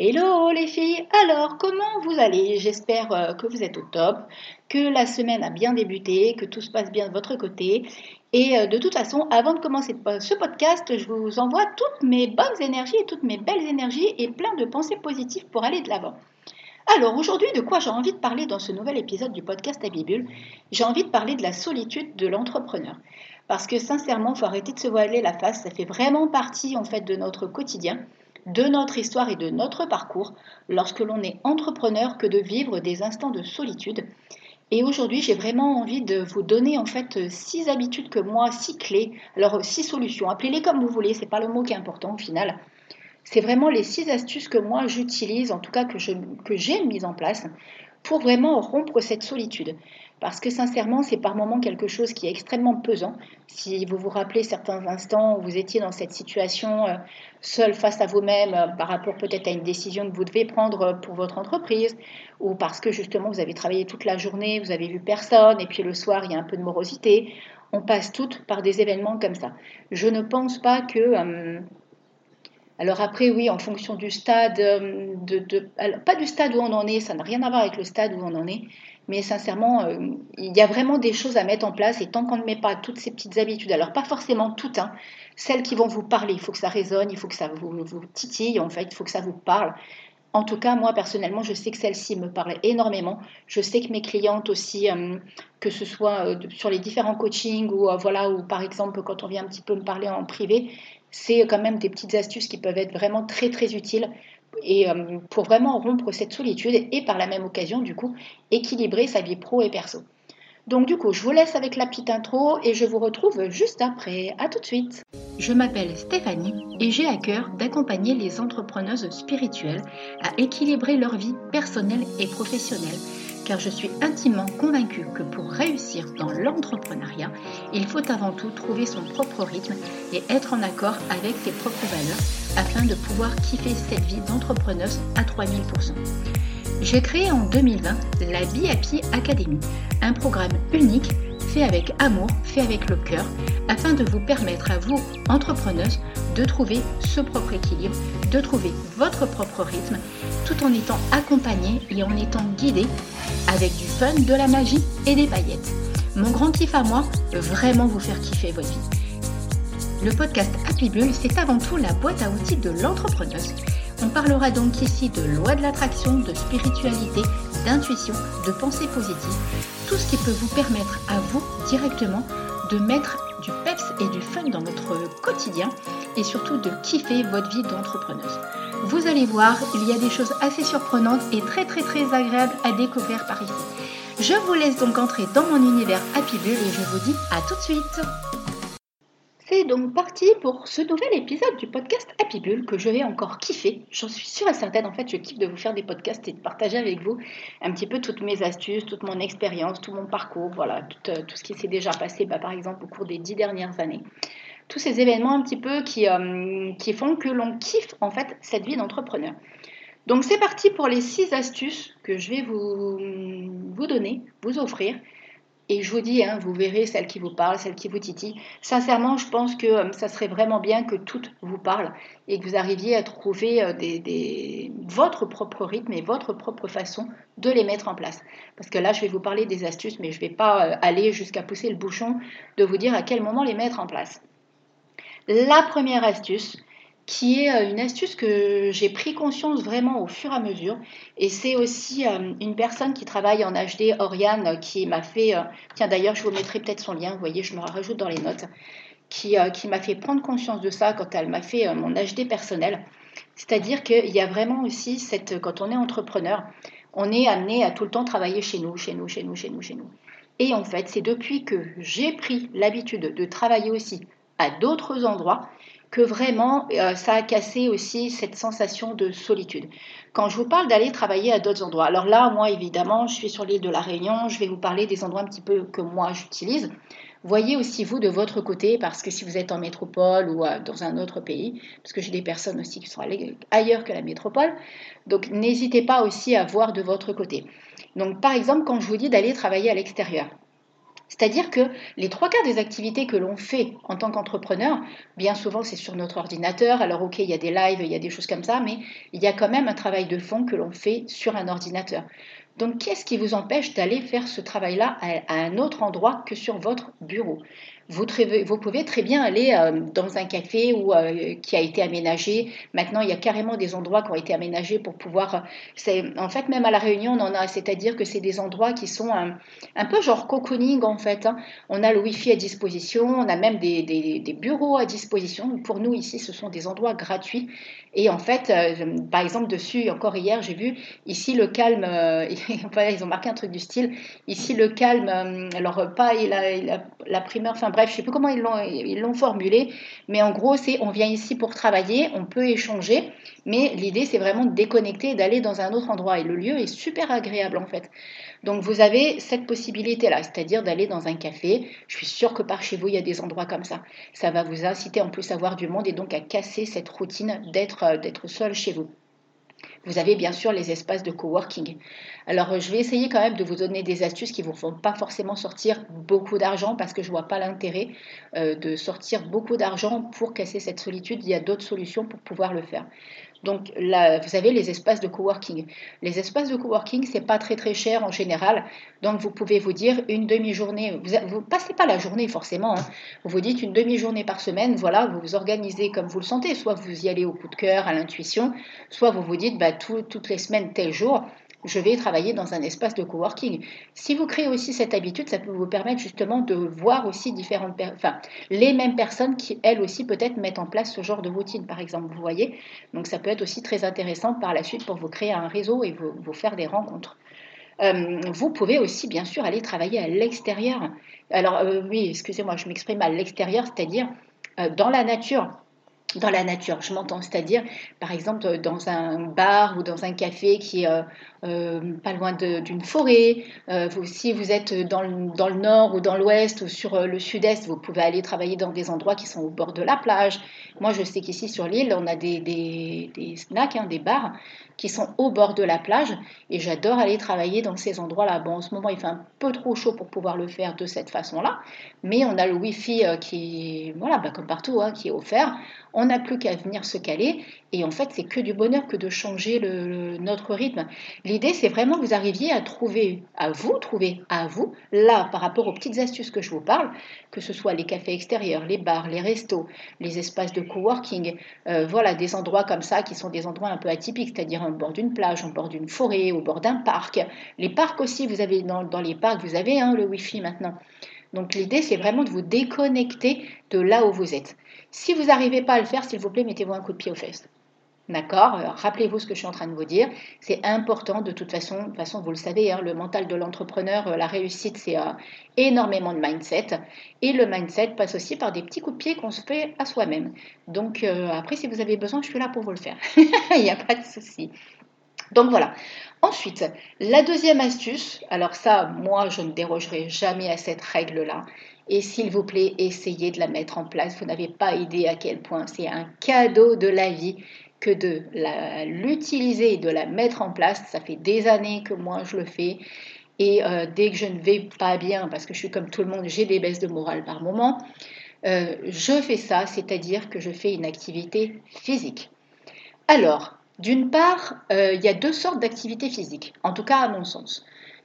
Hello les filles, alors comment vous allez? J'espère euh, que vous êtes au top, que la semaine a bien débuté, que tout se passe bien de votre côté. Et euh, de toute façon, avant de commencer ce podcast, je vous envoie toutes mes bonnes énergies et toutes mes belles énergies et plein de pensées positives pour aller de l'avant. Alors aujourd'hui, de quoi j'ai envie de parler dans ce nouvel épisode du podcast Abibule J'ai envie de parler de la solitude de l'entrepreneur. Parce que sincèrement, il faut arrêter de se voiler la face, ça fait vraiment partie en fait de notre quotidien de notre histoire et de notre parcours lorsque l'on est entrepreneur que de vivre des instants de solitude. Et aujourd'hui, j'ai vraiment envie de vous donner en fait six habitudes que moi, six clés, alors six solutions, appelez-les comme vous voulez, c'est pas le mot qui est important au final. C'est vraiment les six astuces que moi j'utilise, en tout cas que, que j'ai mises en place pour vraiment rompre cette solitude. Parce que sincèrement, c'est par moments quelque chose qui est extrêmement pesant. Si vous vous rappelez certains instants où vous étiez dans cette situation euh, seul face à vous-même euh, par rapport peut-être à une décision que vous devez prendre euh, pour votre entreprise, ou parce que justement vous avez travaillé toute la journée, vous avez vu personne, et puis le soir il y a un peu de morosité, on passe toutes par des événements comme ça. Je ne pense pas que... alors après, oui, en fonction du stade, de, pas du stade où on en est, ça n'a rien à voir avec le stade où on en est, mais sincèrement, euh, il y a vraiment des choses à mettre en place et tant qu'on ne met pas toutes ces petites habitudes, alors pas forcément toutes, hein, celles qui vont vous parler, il faut que ça résonne, il faut que ça vous, titille, en fait, il faut que ça vous parle. En tout cas, moi personnellement, je sais que celle-ci me parle énormément. Je sais que mes clientes aussi, euh, que ce soit euh, sur les différents coachings ou voilà, ou par exemple quand on vient un petit peu me parler en privé, c'est quand même des petites astuces qui peuvent être vraiment très très utiles et euh, pour vraiment rompre cette solitude et par la même occasion, du coup, équilibrer sa vie pro et perso. Donc du coup, je vous laisse avec la petite intro et je vous retrouve juste après. À tout de suite. Je m'appelle Stéphanie et j'ai à cœur d'accompagner les entrepreneuses spirituelles à équilibrer leur vie personnelle et professionnelle car je suis intimement convaincue que pour réussir dans l'entrepreneuriat, il faut avant tout trouver son propre rythme et être en accord avec ses propres valeurs afin de pouvoir kiffer cette vie d'entrepreneuse à 3000%. J'ai créé en 2020 la Be Academy, un programme unique fait avec amour, fait avec le cœur, afin de vous permettre à vous, entrepreneuses, de trouver ce propre équilibre, de trouver votre propre rythme, tout en étant accompagné et en étant guidé avec du fun, de la magie et des paillettes. Mon grand kiff à moi, vraiment vous faire kiffer votre vie. Le podcast Happy Bull, c'est avant tout la boîte à outils de l'entrepreneuse. On parlera donc ici de loi de l'attraction, de spiritualité, d'intuition, de pensée positive, tout ce qui peut vous permettre à vous directement de mettre et du fun dans votre quotidien et surtout de kiffer votre vie d'entrepreneuse. Vous allez voir, il y a des choses assez surprenantes et très très très agréables à découvrir par ici. Je vous laisse donc entrer dans mon univers Happy Bull et je vous dis à tout de suite. C'est donc parti pour ce nouvel épisode du podcast Happy Bull que je vais encore kiffer. J'en suis sûre et certaine. En fait, je kiffe de vous faire des podcasts et de partager avec vous un petit peu toutes mes astuces, toute mon expérience, tout mon parcours, voilà, tout, euh, ce qui s'est déjà passé, bah, par exemple, au cours des dix dernières années. Tous ces événements un petit peu qui, euh, qui font que l'on kiffe en fait cette vie d'entrepreneur. Donc c'est parti pour les six astuces que je vais vous, vous donner, vous offrir et je vous dis, hein, vous verrez celle qui vous parle, celle qui vous titille. Sincèrement, je pense que euh, ça serait vraiment bien que toutes vous parlent et que vous arriviez à trouver euh, votre propre rythme et votre propre façon de les mettre en place. Parce que là, je vais vous parler des astuces, mais je ne vais pas euh, aller jusqu'à pousser le bouchon de vous dire à quel moment les mettre en place. La première astuce, qui est euh, une astuce que j'ai pris conscience vraiment au fur et à mesure. Et c'est aussi euh, une personne qui travaille en HD, Oriane, qui m'a fait, euh, tiens d'ailleurs je vous mettrai peut-être son lien, vous voyez, je me rajoute dans les notes, qui, qui m'a fait prendre conscience de ça quand elle m'a fait mon HD personnel. C'est-à-dire qu'il y a vraiment aussi cette, quand on est entrepreneur, on est amené à tout le temps travailler chez nous, chez nous, chez nous, chez nous, chez nous. Et en fait, c'est depuis que j'ai pris l'habitude de travailler aussi à d'autres endroits que vraiment euh, ça a cassé aussi cette sensation de solitude. Quand je vous parle d'aller travailler à d'autres endroits, alors là, moi évidemment, je suis sur l'île de la Réunion, je vais vous parler des endroits un petit peu que moi j'utilise. Voyez aussi vous de votre côté, parce que si vous êtes en métropole ou euh, dans un autre pays, parce que j'ai des personnes aussi qui sont allées ailleurs que la métropole, donc n'hésitez pas aussi à voir de votre côté. Donc par exemple, quand je vous dis d'aller travailler à l'extérieur, C'est-à-dire que les trois quarts des activités que l'on fait en tant qu'entrepreneur, bien souvent c'est sur notre ordinateur. Alors ok, il y a des lives, il y a des choses comme ça, mais il y a quand même un travail de fond que l'on fait sur un ordinateur. Donc qu'est-ce qui vous empêche d'aller faire ce travail-là à, un autre endroit que sur votre bureau? Vous, pouvez très bien aller euh, dans un café où, euh, qui a été aménagé. Maintenant, il y a carrément des endroits qui ont été aménagés pour pouvoir. En fait, même à la Réunion, on en a. C'est-à-dire que c'est des endroits qui sont un, peu genre cocooning en fait. Hein. On a le Wi-Fi à disposition, on a même des, bureaux à disposition. Pour nous ici, ce sont des endroits gratuits. Et en fait, euh, par exemple, dessus, encore hier, j'ai vu ici le calme. ils ont marqué un truc du style. Ici le calme. alors pas la primeur. Enfin bref, je ne sais plus comment ils l'ont, formulé, mais en gros, c'est on vient ici pour travailler, on peut échanger, mais l'idée, c'est vraiment de déconnecter et d'aller dans un autre endroit. Et le lieu est super agréable, en fait. Donc, vous avez cette possibilité-là, c'est-à-dire d'aller dans un café. Je suis sûre que par chez vous, il y a des endroits comme ça. Ça va vous inciter en plus à voir du monde et donc à casser cette routine d'être seul chez vous. Vous avez bien sûr les espaces de coworking. Alors, je vais essayer quand même de vous donner des astuces qui ne vous font pas forcément sortir beaucoup d'argent parce que je ne vois pas l'intérêt euh, de sortir beaucoup d'argent pour casser cette solitude. Il y a d'autres solutions pour pouvoir le faire. Donc là, vous avez les espaces de coworking. Les espaces de coworking, c'est pas très très cher en général. Donc vous pouvez vous dire une demi-journée. Vous ne passez pas la journée forcément. Hein. Vous vous dites une demi-journée par semaine. Voilà, vous vous organisez comme vous le sentez. Soit vous y allez au coup de cœur, à l'intuition, soit vous vous dites bah, toutes les semaines tel jour je vais travailler dans un espace de coworking. Si vous créez aussi cette habitude, ça peut vous permettre justement de voir aussi différentes, enfin, les mêmes personnes qui, elles aussi, peut-être mettent en place ce genre de routine, par exemple, vous voyez. Donc, ça peut être aussi très intéressant par la suite pour vous créer un réseau et vous, faire des rencontres. Euh, vous pouvez aussi, bien sûr, aller travailler à l'extérieur. Alors, euh, oui, excusez-moi, je m'exprime à l'extérieur, c'est-à-dire euh, dans la nature dans la nature, je m'entends, c'est-à-dire par exemple dans un bar ou dans un café qui est euh, pas loin d'une forêt. Euh, si vous êtes dans le, dans le nord ou dans l'ouest ou sur euh, le sud-est, vous pouvez aller travailler dans des endroits qui sont au bord de la plage. Moi, je sais qu'ici sur l'île, on a des, des, snacks, hein, des bars qui sont au bord de la plage et j'adore aller travailler dans ces endroits-là. Bon, en ce moment, il fait un peu trop chaud pour pouvoir le faire de cette façon-là, mais on a le Wi-Fi qui, voilà, bah, comme partout, hein, qui est offert. N'a plus qu'à venir se caler et en fait, c'est que du bonheur que de changer notre rythme. L'idée, c'est vraiment que vous arriviez à trouver, à vous trouver, à vous, là, par rapport aux petites astuces que je vous parle, que ce soit les cafés extérieurs, les bars, les restos, les espaces de coworking, euh, voilà, des endroits comme ça qui sont des endroits un peu atypiques, c'est-à-dire au bord d'une plage, au bord d'une forêt, au bord d'un parc. Les parcs aussi, vous avez dans, dans les parcs, vous avez hein, le Wi-Fi maintenant. Donc l'idée, c'est vraiment de vous déconnecter de là où vous êtes. Si vous n'arrivez pas à le faire, s'il vous plaît, mettez-vous un coup de pied aux fesses. D'accord? Rappelez-vous ce que je suis en train de vous dire. C'est important de toute façon. De toute façon, vous le savez, hein, le mental de l'entrepreneur, euh, la réussite, c'est euh, énormément de mindset. Et le mindset passe aussi par des petits coups de pied qu'on se fait à soi-même. Donc euh, après, si vous avez besoin, je suis là pour vous le faire. Il n'y a pas de souci. Donc voilà. Ensuite, la deuxième astuce, alors ça, moi, je ne dérogerai jamais à cette règle-là. Et s'il vous plaît, essayez de la mettre en place. Vous n'avez pas idée à quel point c'est un cadeau de la vie que de l'utiliser de la mettre en place. Ça fait des années que moi je le fais. Et euh, dès que je ne vais pas bien, parce que je suis comme tout le monde, j'ai des baisses de morale par moment, euh, je fais ça, c'est-à-dire que je fais une activité physique. Alors, d'une part, euh, il y a deux sortes d'activités physiques, en tout cas à mon sens.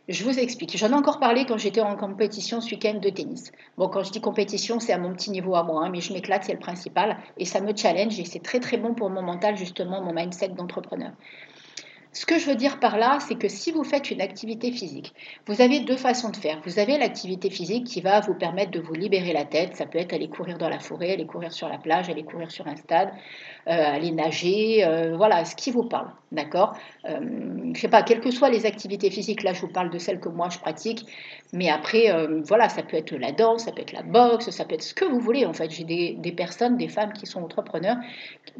Je vous explique. J'en ai encore parlé quand j'étais en compétition ce week-end de tennis. Bon, quand je dis compétition, c'est à mon petit niveau à moi, hein, mais je m'éclate, c'est le principal. Et ça me challenge et c'est très très bon pour mon mental, justement, mon mindset d'entrepreneur. Ce que je veux dire par là, c'est que si vous faites une activité physique, vous avez deux façons de faire. Vous avez l'activité physique qui va vous permettre de vous libérer la tête. Ça peut être aller courir dans la forêt, aller courir sur la plage, aller courir sur un stade, euh, aller nager, euh, voilà, ce qui vous parle. D'accord? Euh, Je ne sais pas, quelles que soient les activités physiques, là je vous parle de celles que moi je pratique, mais après, voilà, ça peut être la danse, ça peut être la boxe, ça peut être ce que vous voulez en fait. J'ai des, personnes, des femmes qui sont entrepreneurs.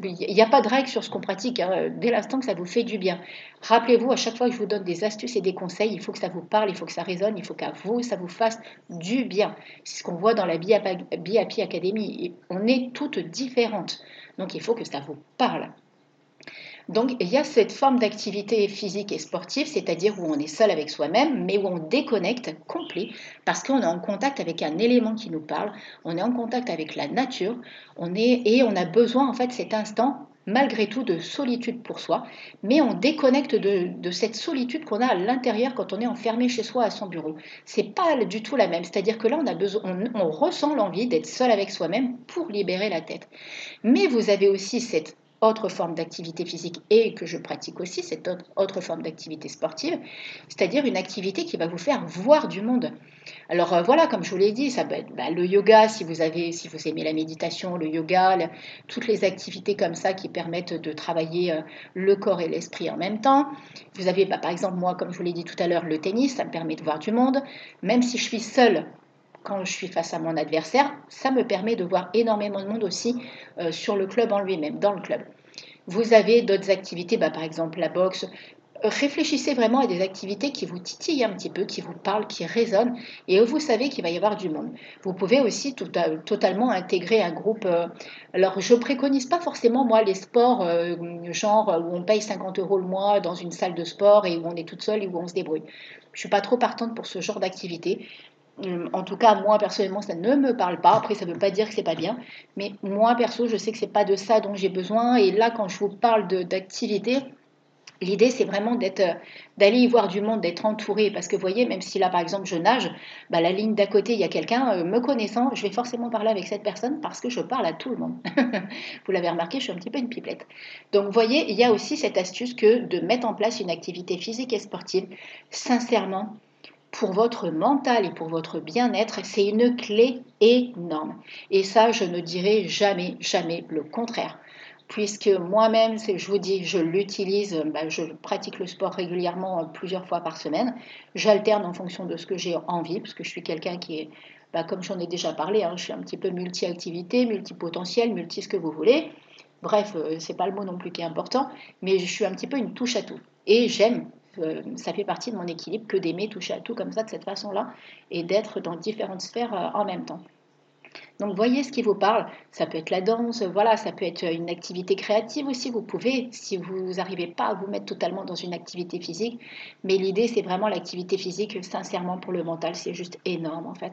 Il n'y a pas de règle sur ce qu'on pratique, hein. dès l'instant que ça vous fait du bien. Rappelez-vous, à chaque fois que je vous donne des astuces et des conseils, il faut que ça vous parle, il faut que ça résonne, il faut qu'à vous, ça vous fasse du bien. C'est ce qu'on voit dans la BIAPI Academy. On est toutes différentes. Donc il faut que ça vous parle. Donc il y a cette forme d'activité physique et sportive, c'est-à-dire où on est seul avec soi-même, mais où on déconnecte complet, parce qu'on est en contact avec un élément qui nous parle, on est en contact avec la nature, on est, et on a besoin en fait cet instant malgré tout de solitude pour soi, mais on déconnecte de, cette solitude qu'on a à l'intérieur quand on est enfermé chez soi à son bureau. C'est pas du tout la même, c'est-à-dire que là on a besoin, on ressent l'envie d'être seul avec soi-même pour libérer la tête. Mais vous avez aussi cette autre forme d'activité physique et que je pratique aussi, cette autre forme d'activité sportive, c'est-à-dire une activité qui va vous faire voir du monde. Alors euh, voilà, comme je vous l'ai dit, ça peut être bah, le yoga si vous avez, si vous aimez la méditation, le yoga, toutes les activités comme ça qui permettent de travailler euh, le corps et l'esprit en même temps. Vous avez bah, par exemple moi, comme je vous l'ai dit tout à l'heure, le tennis, ça me permet de voir du monde, même si je suis seule quand je suis face à mon adversaire, ça me permet de voir énormément de monde aussi euh, sur le club en lui-même, dans le club. Vous avez d'autres activités, bah, par exemple la boxe. Réfléchissez vraiment à des activités qui vous titillent un petit peu, qui vous parlent, qui résonnent, et où vous savez qu'il va y avoir du monde. Vous pouvez aussi totalement intégrer un groupe. Euh, alors, je préconise pas forcément, moi, les sports, euh, genre où on paye 50 euros le mois dans une salle de sport et où on est toute seule et où on se débrouille. Je suis pas trop partante pour ce genre d'activité. Hum, en tout cas, moi personnellement, ça ne me parle pas. Après, ça ne veut pas dire que c'est pas bien, mais moi perso, je sais que c'est pas de ça dont j'ai besoin. Et là, quand je vous parle d'activité, l'idée c'est vraiment euh, d'aller y voir du monde, d'être entouré. Parce que vous voyez, même si là, par exemple, je nage, bah, la ligne d'à côté, il y a quelqu'un euh, me connaissant, je vais forcément parler avec cette personne parce que je parle à tout le monde. vous l'avez remarqué, je suis un petit peu une pipelette. Donc, vous voyez, il y a aussi cette astuce que de mettre en place une activité physique et sportive. Sincèrement, pour votre mental et pour votre bien-être, c'est une clé énorme. Et ça, je ne dirai jamais, jamais le contraire. Puisque moi-même, je vous dis, je l'utilise, bah, je pratique le sport régulièrement euh, plusieurs fois par semaine. J'alterne en fonction de ce que j'ai envie, parce que je suis quelqu'un qui est, bah, comme j'en ai déjà parlé, hein, je suis un petit peu multi-activité, multi-potentiel, multi ce que vous voulez. Bref, euh, c'est pas le mot non plus qui est important, mais je suis un petit peu une touche à tout. Et j'aime ça fait partie de mon équilibre que d'aimer toucher à tout comme ça, de cette façon-là, et d'être dans différentes sphères euh, en même temps. Donc voyez ce qui vous parle. Ça peut être la danse, voilà, ça peut être une activité créative aussi. Vous pouvez, si vous n'arrivez pas à vous mettre totalement dans une activité physique, mais l'idée c'est vraiment l'activité physique. Sincèrement pour le mental, c'est juste énorme en fait.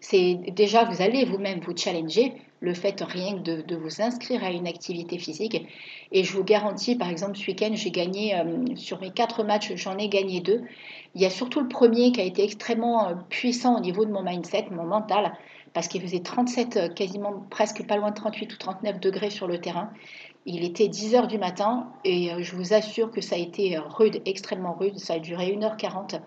C'est déjà vous allez vous-même vous challenger le fait rien que de, vous inscrire à une activité physique. Et je vous garantis, par exemple, ce week-end, j'ai gagné euh, sur mes quatre matchs, j'en ai gagné deux. Il y a surtout le premier qui a été extrêmement euh, puissant au niveau de mon mindset, mon mental parce qu'il faisait 37, euh, quasiment presque pas loin de 38 ou 39 degrés sur le terrain. Il était 10 heures du matin et je vous assure que ça a été rude, extrêmement rude. Ça a duré 1h40.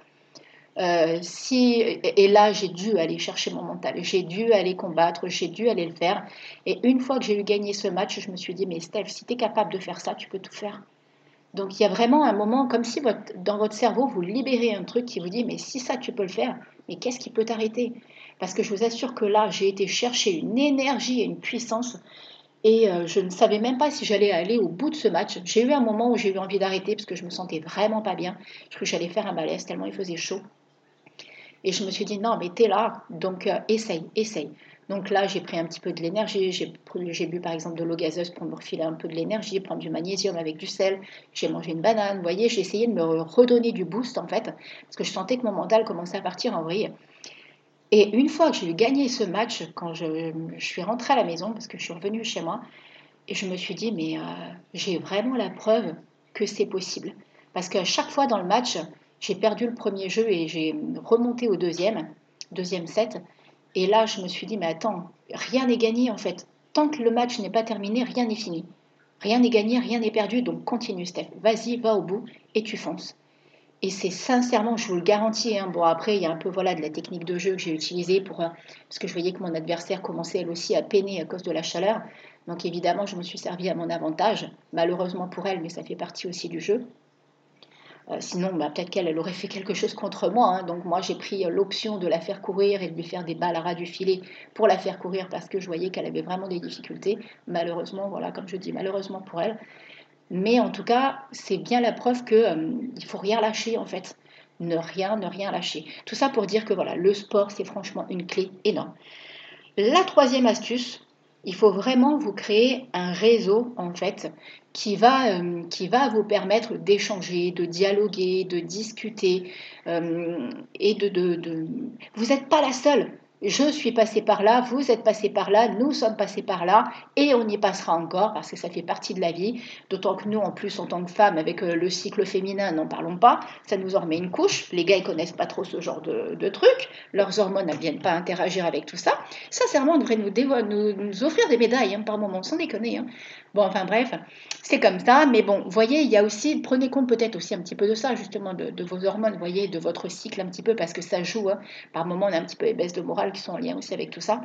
Si, et là, j'ai dû aller chercher mon mental, j'ai dû aller combattre, j'ai dû aller le faire. Et une fois que j'ai eu gagné ce match, je me suis dit, mais Steph, si tu es capable de faire ça, tu peux tout faire. Donc il y a vraiment un moment comme si dans votre cerveau, vous libérez un truc qui vous dit, mais si ça, tu peux le faire, mais qu'est-ce qui peut t'arrêter? Parce que je vous assure que là, j'ai été chercher une énergie et une puissance et euh, je ne savais même pas si j'allais aller au bout de ce match. J'ai eu un moment où j'ai eu envie d'arrêter parce que je me sentais vraiment pas bien. Je crois que j'allais faire un malaise tellement il faisait chaud. Et je me suis dit, non, mais t'es là, donc euh, essaye, essaye. Donc là, j'ai pris un petit peu de l'énergie. J'ai bu par exemple de l'eau gazeuse pour me refiler un peu de l'énergie, prendre du magnésium avec du sel. J'ai mangé une banane. Vous voyez, j'ai essayé de me redonner du boost en fait, parce que je sentais que mon mental commençait à partir en vrille. Et une fois que j'ai gagné ce match, quand je, suis rentrée à la maison, parce que je suis revenue chez moi, et je me suis dit, mais euh, j'ai vraiment la preuve que c'est possible. Parce qu'à chaque fois dans le match, j'ai perdu le premier jeu et j'ai remonté au deuxième, deuxième set. Et là, je me suis dit, mais attends, rien n'est gagné en fait. Tant que le match n'est pas terminé, rien n'est fini. Rien n'est gagné, rien n'est perdu, donc continue Steph. Vas-y, va au bout et tu fonces. Et c'est sincèrement, je vous le garantis. Hein. Bon, après, il y a un peu voilà, de la technique de jeu que j'ai utilisée pour, euh, parce que je voyais que mon adversaire commençait elle aussi à peiner à cause de la chaleur. Donc évidemment, je me suis servi à mon avantage, malheureusement pour elle, mais ça fait partie aussi du jeu. Euh, sinon, bah, peut-être qu'elle aurait fait quelque chose contre moi. Hein. Donc moi, j'ai pris euh, l'option de la faire courir et de lui faire des balles à ras du filet pour la faire courir parce que je voyais qu'elle avait vraiment des difficultés. Malheureusement, voilà, comme je dis, malheureusement pour elle. Mais en tout cas, c'est bien la preuve qu'il euh, ne faut rien lâcher en fait. Ne rien, ne rien lâcher. Tout ça pour dire que voilà, le sport, c'est franchement une clé énorme. La troisième astuce, il faut vraiment vous créer un réseau en fait qui va, euh, vous permettre d'échanger, de dialoguer, de discuter euh, et de... Vous n'êtes pas la seule je suis passée par là, vous êtes passé par là, nous sommes passés par là, et on y passera encore parce que ça fait partie de la vie. D'autant que nous, en plus, en tant que femmes, avec euh, le cycle féminin, n'en parlons pas, ça nous en remet une couche. Les gars, ils connaissent pas trop ce genre de, de trucs, leurs hormones ne viennent pas interagir avec tout ça. Sincèrement, on devrait nous, offrir des médailles hein, par moment, sans déconner. Hein. Bon, enfin bref, c'est comme ça, mais bon, voyez, il y a aussi, prenez compte peut-être aussi un petit peu de ça, justement, de, vos hormones, voyez, de votre cycle un petit peu, parce que ça joue. Hein. Par moment, on a un petit peu les baisses de morale qui sont en lien aussi avec tout ça.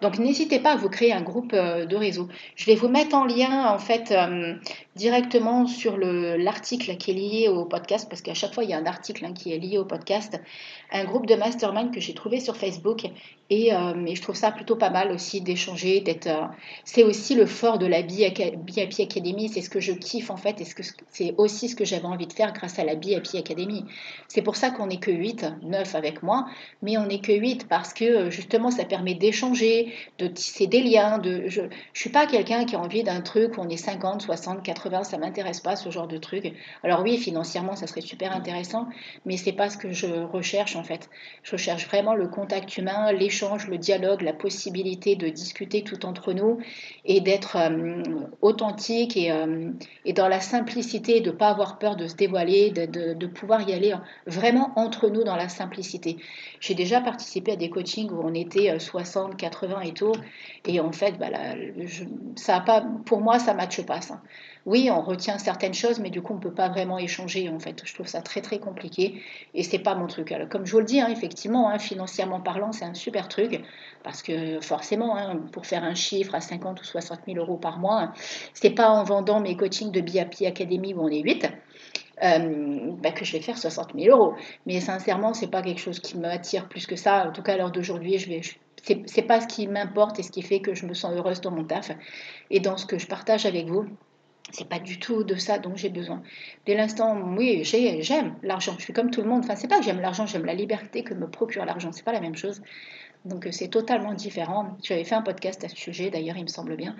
Donc n'hésitez pas à vous créer un groupe euh, de réseau. Je vais vous mettre en lien en fait euh, directement sur l'article qui est lié au podcast, parce qu'à chaque fois il y a un article hein, qui est lié au podcast, un groupe de mastermind que j'ai trouvé sur Facebook et, euh, je trouve ça plutôt pas mal aussi d'échanger, d'être. c'est aussi le fort de la BIP Academy, c'est ce que je kiffe en fait, et c'est aussi ce que j'avais envie de faire grâce à la BIP Academy. C'est pour ça qu'on n'est que 8, 9 avec moi, mais on n'est que 8 parce que justement ça permet d'échanger, de tisser des liens. Je ne suis pas quelqu'un qui a envie d'un truc où on est 50, 60, 80, ça m'intéresse pas ce genre de truc. Alors oui, financièrement, ça serait super intéressant, mais c'est pas ce que je recherche en fait. Je recherche vraiment le contact humain, l'échange, le dialogue, la possibilité de discuter tout entre nous et d'être euh, authentique et, euh, et, dans la simplicité, de ne pas avoir peur de se dévoiler, de, pouvoir y aller vraiment entre nous dans la simplicité. J'ai déjà participé à des coachings où on était 60, euh, 80 et tout. Et en fait, bah, ça a pas, pour moi, ça ne matche pas. Oui, on retient certaines choses, mais du coup, on ne peut pas vraiment échanger. En fait, je trouve ça très très compliqué et c'est pas mon truc. Comme je vous le dis, hein, effectivement, hein, financièrement parlant, c'est un super truc parce que forcément, hein, pour faire un chiffre à 50 ou 60 000 euros par mois, c'est pas en vendant mes coachings de BAP Academy où on est 8. Euh, bah, que je vais faire 60 000 euros. Mais sincèrement, c'est pas quelque chose qui m'attire plus que ça. En tout cas, à l'heure d'aujourd'hui, je vais, c'est pas ce qui m'importe et ce qui fait que je me sens heureuse dans mon taf et dans ce que je partage avec vous. C'est pas du tout de ça dont j'ai besoin. Dès l'instant, oui, j'aime l'argent. Je suis comme tout le monde. Enfin, c'est pas que j'aime l'argent, j'aime la liberté que me procure l'argent. C'est pas la même chose. Donc euh, c'est totalement différent. J'avais fait un podcast à ce sujet, d'ailleurs, il me semble bien.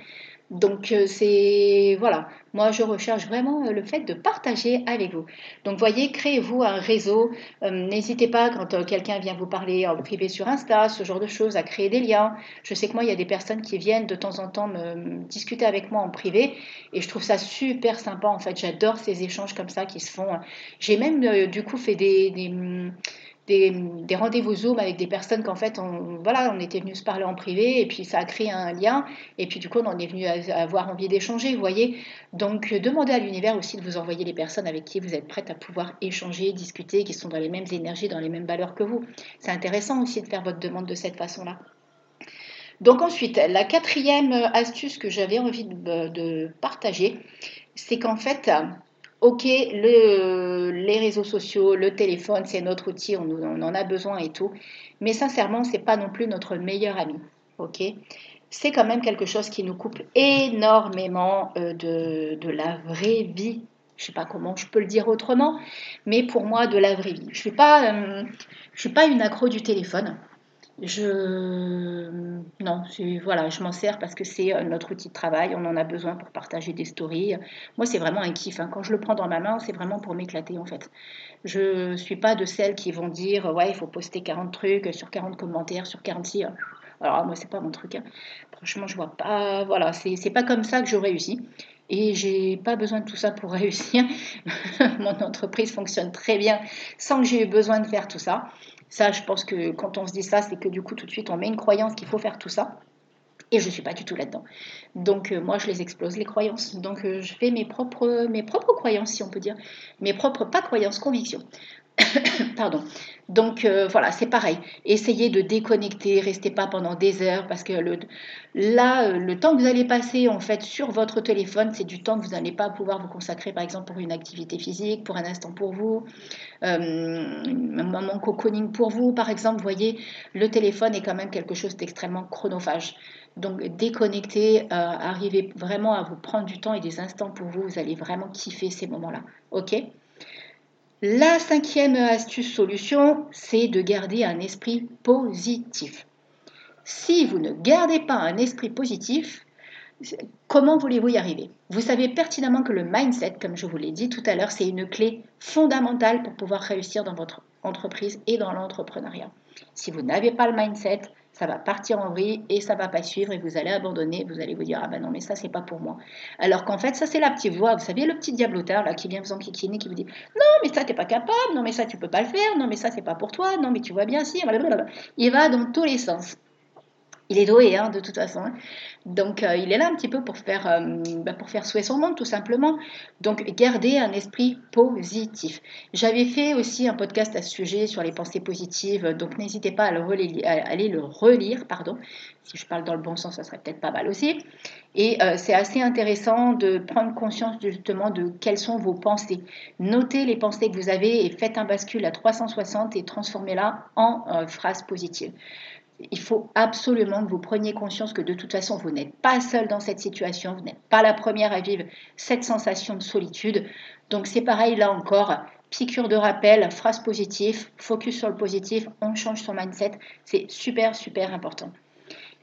Donc euh, c'est voilà, moi je recherche vraiment euh, le fait de partager avec vous. Donc voyez, créez-vous un réseau. N'hésitez pas quand quelqu'un vient vous parler en privé sur Insta, ce genre de choses, à créer des liens. Je sais que moi il y a des personnes qui viennent de temps en temps me, discuter avec moi en privé et je trouve ça super sympa. En fait, j'adore ces échanges comme ça qui se font. J'ai même du coup fait des, rendez-vous Zoom avec des personnes qu'en fait, on, voilà, on était venu se parler en privé et puis ça a créé un lien et puis du coup, on en est venu avoir envie d'échanger, vous voyez. Donc, demandez à l'univers aussi de vous envoyer les personnes avec qui vous êtes prête à pouvoir échanger, discuter, qui sont dans les mêmes énergies, dans les mêmes valeurs que vous. C'est intéressant aussi de faire votre demande de cette façon-là. Donc ensuite, la quatrième astuce que j'avais envie de partager, c'est qu'en fait, Ok, les réseaux sociaux, le téléphone, c'est notre outil, on, en a besoin et tout. Mais sincèrement, ce n'est pas non plus notre meilleur ami. Ok, c'est quand même quelque chose qui nous coupe énormément euh, de, la vraie vie. Je ne sais pas comment je peux le dire autrement, mais pour moi, de la vraie vie. Je suis, euh, suis pas une accro du téléphone. Je non, voilà, je m'en sers parce que c'est euh, notre outil de travail, on en a besoin pour partager des stories. Moi, c'est vraiment un kiff. Hein. Quand je le prends dans ma main, c'est vraiment pour m'éclater en fait. Je suis pas de celles qui vont dire ouais, il faut poster 40 trucs sur 40 commentaires, sur 46. Alors moi, c'est pas mon truc. Hein. Franchement, je vois pas. Voilà, c'est pas comme ça que je réussis. Et j'ai pas besoin de tout ça pour réussir. Mon entreprise fonctionne très bien sans que j'ai eu besoin de faire tout ça. Ça, je pense que quand on se dit ça, c'est que du coup, tout de suite, on met une croyance qu'il faut faire tout ça. Et je ne suis pas du tout là-dedans. Donc euh, moi, je les explose, les croyances. Donc euh, je fais mes propres, mes propres croyances, si on peut dire. Mes propres, pas croyances, convictions. Pardon. Donc euh, voilà, c'est pareil. Essayez de déconnecter, restez pas pendant des heures parce que le, là, euh, le temps que vous allez passer en fait sur votre téléphone, c'est du temps que vous n'allez pas pouvoir vous consacrer par exemple pour une activité physique, pour un instant pour vous, euh, un moment cocooning pour vous par exemple. Voyez, le téléphone est quand même quelque chose d'extrêmement chronophage. Donc déconnecter, arrivez vraiment à vous prendre du temps et des instants pour vous, vous allez vraiment kiffer ces moments-là. Ok? La cinquième astuce solution, c'est de garder un esprit positif. Si vous ne gardez pas un esprit positif, comment voulez-vous y arriver? Vous savez pertinemment que le mindset, comme je vous l'ai dit tout à l'heure, c'est une clé fondamentale pour pouvoir réussir dans votre entreprise et dans l'entrepreneuriat. Si vous n'avez pas le mindset, ça va partir en vrille et ça va pas suivre et vous allez abandonner, vous allez vous dire ah ben non mais ça c'est pas pour moi. Alors qu'en fait ça c'est la petite voix, vous savez le petit diabloteur là qui vient vous enquiquiner qui vous dit non mais ça t'es pas capable, non mais ça tu peux pas le faire, non mais ça c'est pas pour toi, non mais tu vois bien si, il va dans tous les sens. Il est doué, hein, de toute façon. Hein. Donc, euh, il est là un petit peu pour faire, euh, bah, son monde, tout simplement. Donc, garder un esprit positif. J'avais fait aussi un podcast à ce sujet sur les pensées positives, donc n'hésitez pas à, le aller le relire. Pardon. Si je parle dans le bon sens, ça serait peut-être pas mal aussi. Et euh, c'est assez intéressant de prendre conscience justement de quelles sont vos pensées. Notez les pensées que vous avez et faites un bascule à 360 et transformez-la en phrases positives il faut absolument que vous preniez conscience que de toute façon, vous n'êtes pas seul dans cette situation, vous n'êtes pas la première à vivre cette sensation de solitude. Donc c'est pareil là encore, piqûre de rappel, phrase positive, focus sur le positif, on change son mindset, c'est super super important.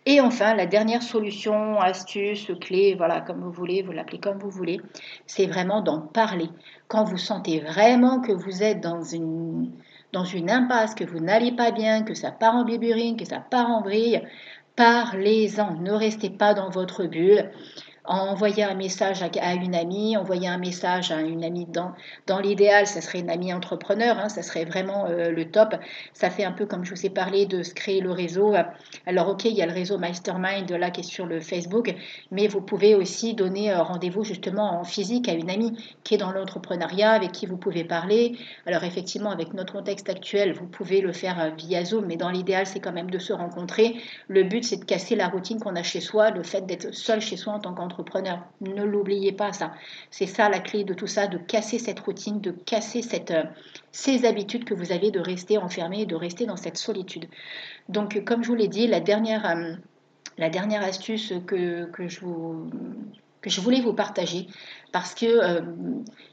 Et enfin, la dernière solution, astuce, clé, voilà, comme vous voulez, vous l'appelez comme vous voulez, c'est vraiment d'en parler. Quand vous sentez vraiment que vous êtes dans une, dans une impasse, que vous n'allez pas bien, que ça part en biburine, que ça part en vrille, parlez-en. Ne restez pas dans votre bulle envoyer un message à, une amie, envoyer un message à une amie dans, dans l'idéal, ça serait une amie entrepreneur, hein, ça serait vraiment euh, le top. Ça fait un peu comme je vous ai parlé de se créer le réseau. Alors ok, il y a le réseau Mastermind là qui est sur le Facebook, mais vous pouvez aussi donner euh, rendez-vous justement en physique à une amie qui est dans l'entrepreneuriat, avec qui vous pouvez parler. Alors effectivement, avec notre contexte actuel, vous pouvez le faire euh, via Zoom, mais dans l'idéal, c'est quand même de se rencontrer. Le but, c'est de casser la routine qu'on a chez soi, le fait d'être seul chez soi en tant qu'entrepreneur ne l'oubliez pas, ça. C'est ça la clé de tout ça, de casser cette routine, de casser cette, euh, ces habitudes que vous avez de rester enfermé, de rester dans cette solitude. Donc, comme je vous l'ai dit, la dernière, euh, la dernière astuce que je vous que je voulais vous partager parce que euh,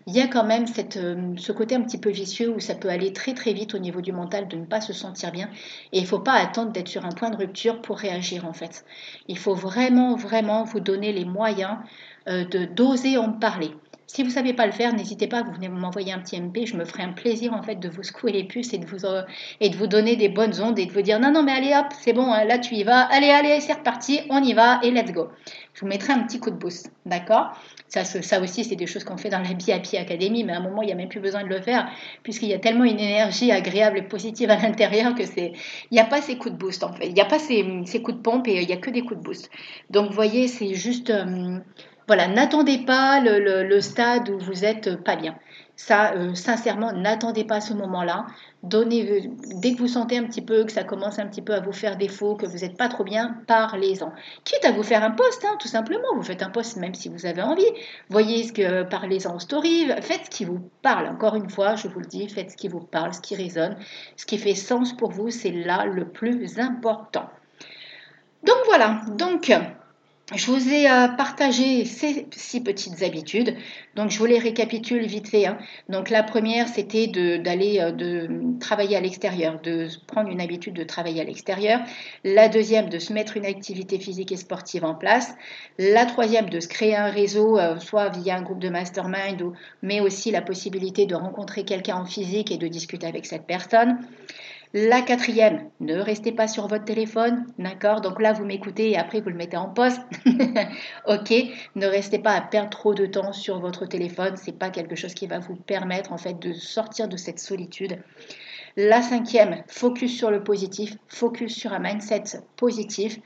y a quand même cette, ce côté un petit peu vicieux où ça peut aller très très vite au niveau du mental de ne pas se sentir bien et il ne faut pas attendre d'être sur un point de rupture pour réagir en fait. Il faut vraiment vraiment vous donner les moyens euh, de d'oser en parler. Si vous ne savez pas le faire, n'hésitez pas, vous venez m'envoyer un petit MP, je me ferai un plaisir en fait de vous secouer les puces et de vous, et de vous donner des bonnes ondes et de vous dire non, non, mais allez hop, c'est bon, hein, là tu y vas, allez, allez, c'est reparti, on y va et let's go. Je vous mettrai un petit coup de boost, d'accord? Ça, ça aussi, c'est des choses qu'on fait dans la BIAPI Academy, mais à un moment, il n'y a même plus besoin de le faire, puisqu'il y a tellement une énergie agréable et positive à l'intérieur que c'est. Il n'y a pas ces coups de boost, en fait. Il n'y a pas ces, ces, coups de pompe et il n'y a que des coups de boost. Donc, vous voyez, c'est juste. Euh, voilà, n'attendez pas le, stade où vous êtes pas bien. Ça, euh, sincèrement, n'attendez pas ce moment-là. Donnez, dès que vous sentez un petit peu que ça commence un petit peu à vous faire défaut, que vous n'êtes pas trop bien, parlez-en. Quitte à vous faire un post, hein, tout simplement. Vous faites un post même si vous avez envie. Voyez ce que parlez-en en story. Faites ce qui vous parle. Encore une fois, je vous le dis, faites ce qui vous parle, ce qui résonne, ce qui fait sens pour vous. C'est là le plus important. Donc voilà. Donc je vous ai euh, partagé ces six petites habitudes. Donc, je vous les récapitule vite fait. Hein. Donc, la première, c'était d'aller euh, de, travailler à l'extérieur, de prendre une habitude de travailler à l'extérieur. La deuxième, de se mettre une activité physique et sportive en place. La troisième, de se créer un réseau, euh, soit via un groupe de mastermind, mais aussi la possibilité de rencontrer quelqu'un en physique et de discuter avec cette personne. La quatrième, ne restez pas sur votre téléphone, d'accord? Donc là, vous m'écoutez et après, vous le mettez en pause. ok Ne restez pas à perdre trop de temps sur votre téléphone. C'est pas quelque chose qui va vous permettre en fait de sortir de cette solitude. La cinquième, focus sur le positif, focus sur un mindset positif,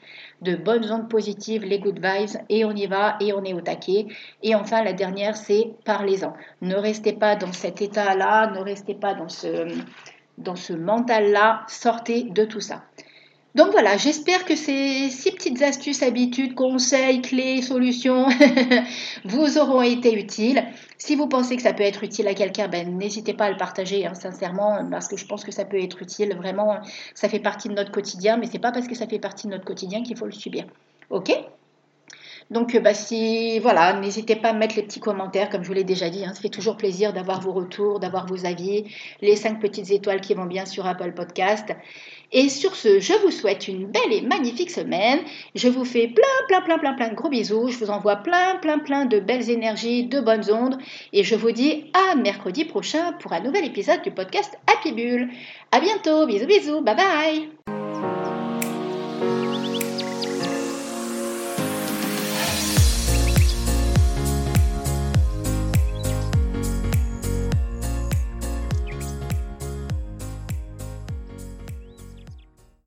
de bonnes ondes positives, les good vibes, et on y va, et on est au taquet. Et enfin, la dernière, c'est parlez-en. Ne restez pas dans cet état-là, ne restez pas dans ce dans ce mental-là, sortez de tout ça. Donc voilà, j'espère que ces six petites astuces, habitudes, conseils, clés, solutions vous auront été utiles. Si vous pensez que ça peut être utile à quelqu'un, ben, n'hésitez pas à le partager, hein, sincèrement, parce que je pense que ça peut être utile. Vraiment, ça fait partie de notre quotidien, mais c'est pas parce que ça fait partie de notre quotidien qu'il faut le subir. Ok? Donc, bah, si, voilà, n'hésitez pas à mettre les petits commentaires, comme je vous l'ai déjà dit. Hein, ça fait toujours plaisir d'avoir vos retours, d'avoir vos avis, les cinq petites étoiles qui vont bien sur Apple Podcast. Et sur ce, je vous souhaite une belle et magnifique semaine. Je vous fais plein, plein, plein, plein, plein de gros bisous. Je vous envoie plein, plein, plein de belles énergies, de bonnes ondes. Et je vous dis à mercredi prochain pour un nouvel épisode du podcast Happy Bull. À bientôt. Bisous, bisous. Bye bye.